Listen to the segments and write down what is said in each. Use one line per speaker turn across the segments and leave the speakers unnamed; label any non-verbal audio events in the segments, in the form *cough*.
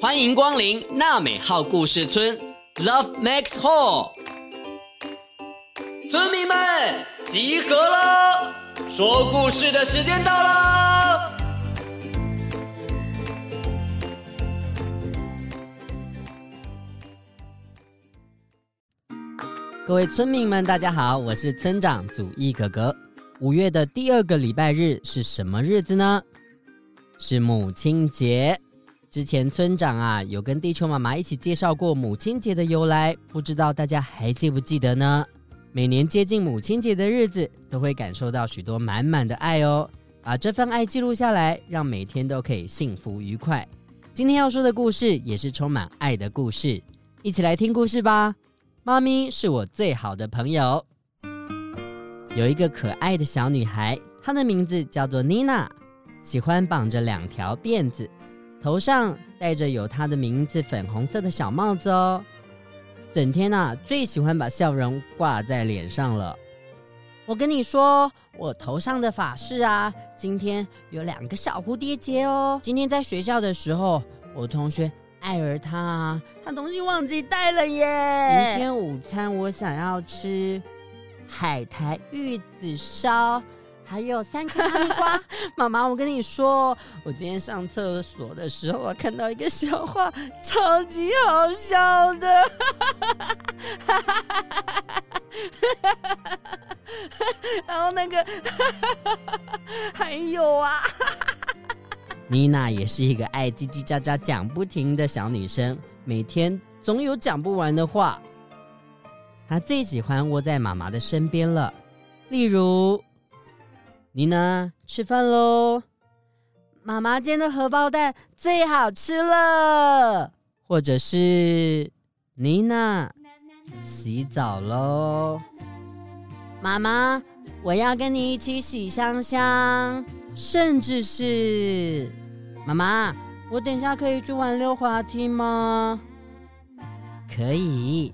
欢迎光临娜美号故事村，Love Max Hall，村民们集合了，说故事的时间到了。各位村民们，大家好，我是村长祖义哥哥。五月的第二个礼拜日是什么日子呢？是母亲节。之前村长啊有跟地球妈妈一起介绍过母亲节的由来，不知道大家还记不记得呢？每年接近母亲节的日子，都会感受到许多满满的爱哦。把这份爱记录下来，让每天都可以幸福愉快。今天要说的故事也是充满爱的故事，一起来听故事吧。妈咪是我最好的朋友。有一个可爱的小女孩，她的名字叫做妮娜，喜欢绑着两条辫子。头上戴着有他的名字粉红色的小帽子哦，整天呐最喜欢把笑容挂在脸上了。我跟你说，我头上的发饰啊，今天有两个小蝴蝶结哦。今天在学校的时候，我同学艾尔他啊，他东西忘记带了耶。明天午餐我想要吃海苔玉子烧。还有三颗哈密瓜，*laughs* 妈妈，我跟你说，我今天上厕所的时候啊，看到一个笑话，超级好笑的，*laughs* 然后那个 *laughs* 还有啊，妮娜也是一个爱叽叽喳喳讲不停的小女生，每天总有讲不完的话。她最喜欢窝在妈妈的身边了，例如。妮娜，吃饭喽！妈妈煎的荷包蛋最好吃了。或者是妮娜，洗澡喽！妈妈，我要跟你一起洗香香。甚至是妈妈，我等下可以去玩溜滑梯吗？可以。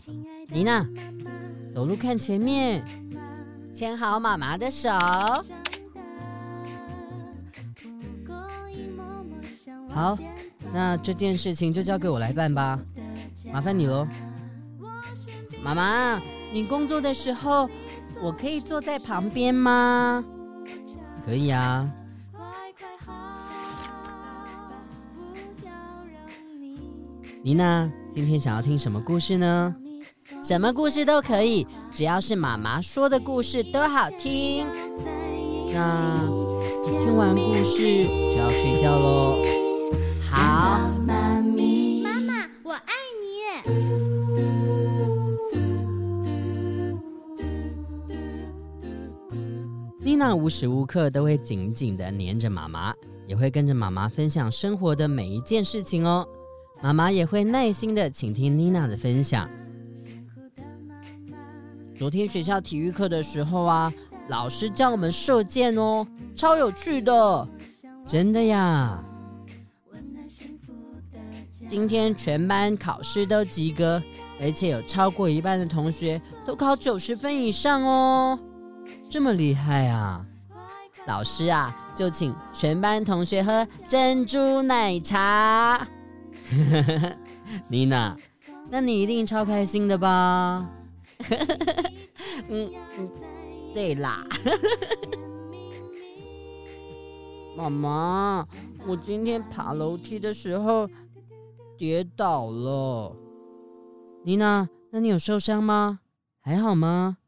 妮娜，走路看前面，牵好妈妈的手。好，那这件事情就交给我来办吧，麻烦你喽。妈妈，你工作的时候，我可以坐在旁边吗？可以啊。妮娜，今天想要听什么故事呢？什么故事都可以，只要是妈妈说的故事都好听。那听完故事就要睡觉喽。好，妈咪，妈妈，我爱你。妮娜无时无刻都会紧紧的黏着妈妈，也会跟着妈妈分享生活的每一件事情哦。妈妈也会耐心的倾听妮娜的分享。昨天学校体育课的时候啊，老师教我们射箭哦，超有趣的，真的呀。今天全班考试都及格，而且有超过一半的同学都考九十分以上哦，这么厉害啊！老师啊，就请全班同学喝珍珠奶茶。*laughs* 妮娜，那你一定超开心的吧？*laughs* 嗯嗯，对啦。*laughs* 妈妈，我今天爬楼梯的时候。跌倒了，妮娜，那你有受伤吗？还好吗？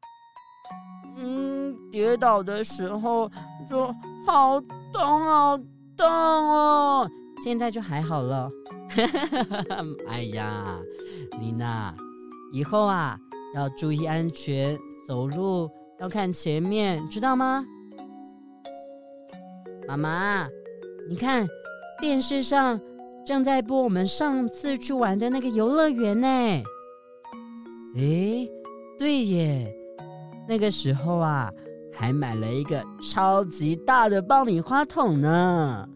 嗯，跌倒的时候就好痛，好痛哦，现在就还好了。*laughs* 哎呀，妮娜，以后啊要注意安全，走路要看前面，知道吗？妈妈，你看，电视上正在播我们上次去玩的那个游乐园呢。诶，对耶，那个时候啊，还买了一个超级大的爆米花筒呢。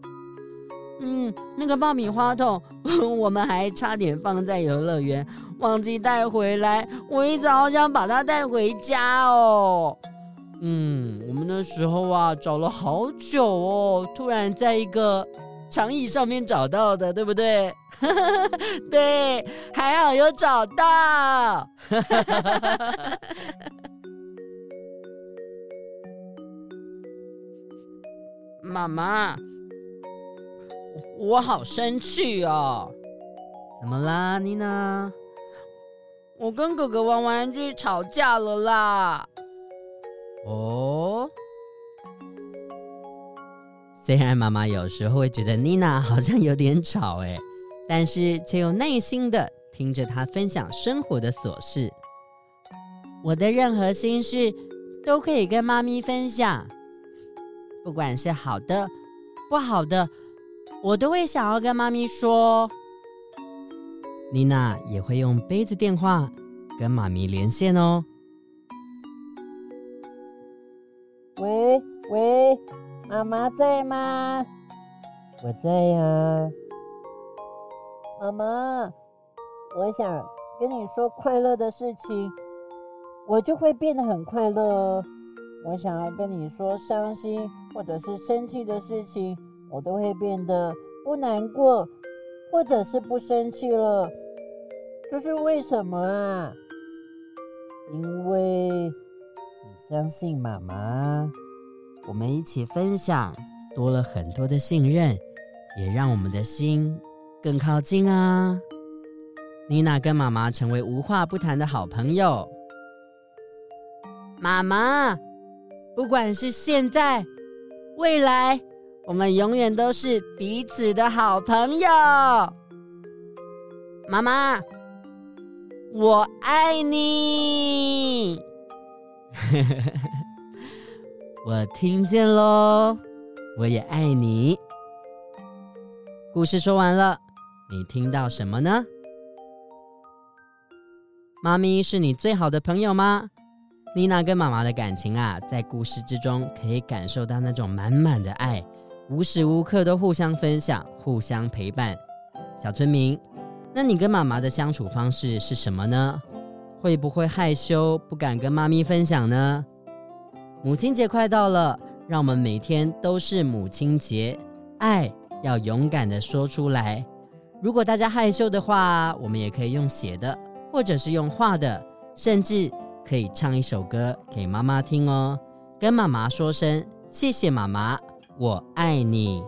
嗯，那个爆米花筒，*laughs* 我们还差点放在游乐园，忘记带回来。我一直好想把它带回家哦。嗯，我们那时候啊，找了好久哦，突然在一个长椅上面找到的，对不对？*laughs* 对，还好有找到。*laughs* 妈妈，我好生气哦！怎么啦，妮娜？我跟哥哥玩玩具吵架了啦。哦，虽然妈妈有时候会觉得妮娜好像有点吵哎，但是却又耐心的听着她分享生活的琐事。我的任何心事都可以跟妈咪分享，不管是好的、不好的，我都会想要跟妈咪说。妮娜也会用杯子电话跟妈咪连线哦。
喂喂，妈妈在吗？我在呀，妈妈，我想跟你说快乐的事情，我就会变得很快乐哦。我想要跟你说伤心或者是生气的事情，我都会变得不难过，或者是不生气了。这是为什么啊？因为你。相信妈妈，
我们一起分享，多了很多的信任，也让我们的心更靠近啊。妮娜跟妈妈成为无话不谈的好朋友。妈妈，不管是现在、未来，我们永远都是彼此的好朋友。妈妈，我爱你。*laughs* 我听见喽，我也爱你。故事说完了，你听到什么呢？妈咪是你最好的朋友吗？妮娜跟妈妈的感情啊，在故事之中可以感受到那种满满的爱，无时无刻都互相分享、互相陪伴。小村民，那你跟妈妈的相处方式是什么呢？会不会害羞，不敢跟妈咪分享呢？母亲节快到了，让我们每天都是母亲节，爱要勇敢的说出来。如果大家害羞的话，我们也可以用写的，或者是用画的，甚至可以唱一首歌给妈妈听哦，跟妈妈说声谢谢妈妈，我爱你。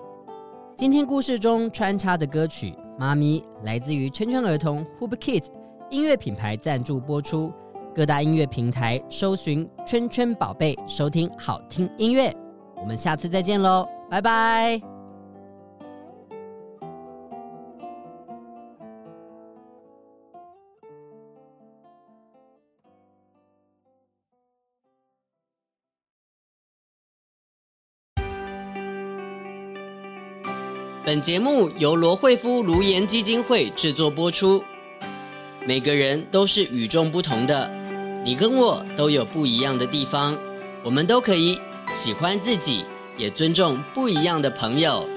今天故事中穿插的歌曲《妈咪》来自于圈圈儿童 Hoop Kids。音乐品牌赞助播出，各大音乐平台搜寻“圈圈宝贝”，收听好听音乐。我们下次再见喽，拜拜。本节目由罗慧夫卢颜基金会制作播出。每个人都是与众不同的，你跟我都有不一样的地方，我们都可以喜欢自己，也尊重不一样的朋友。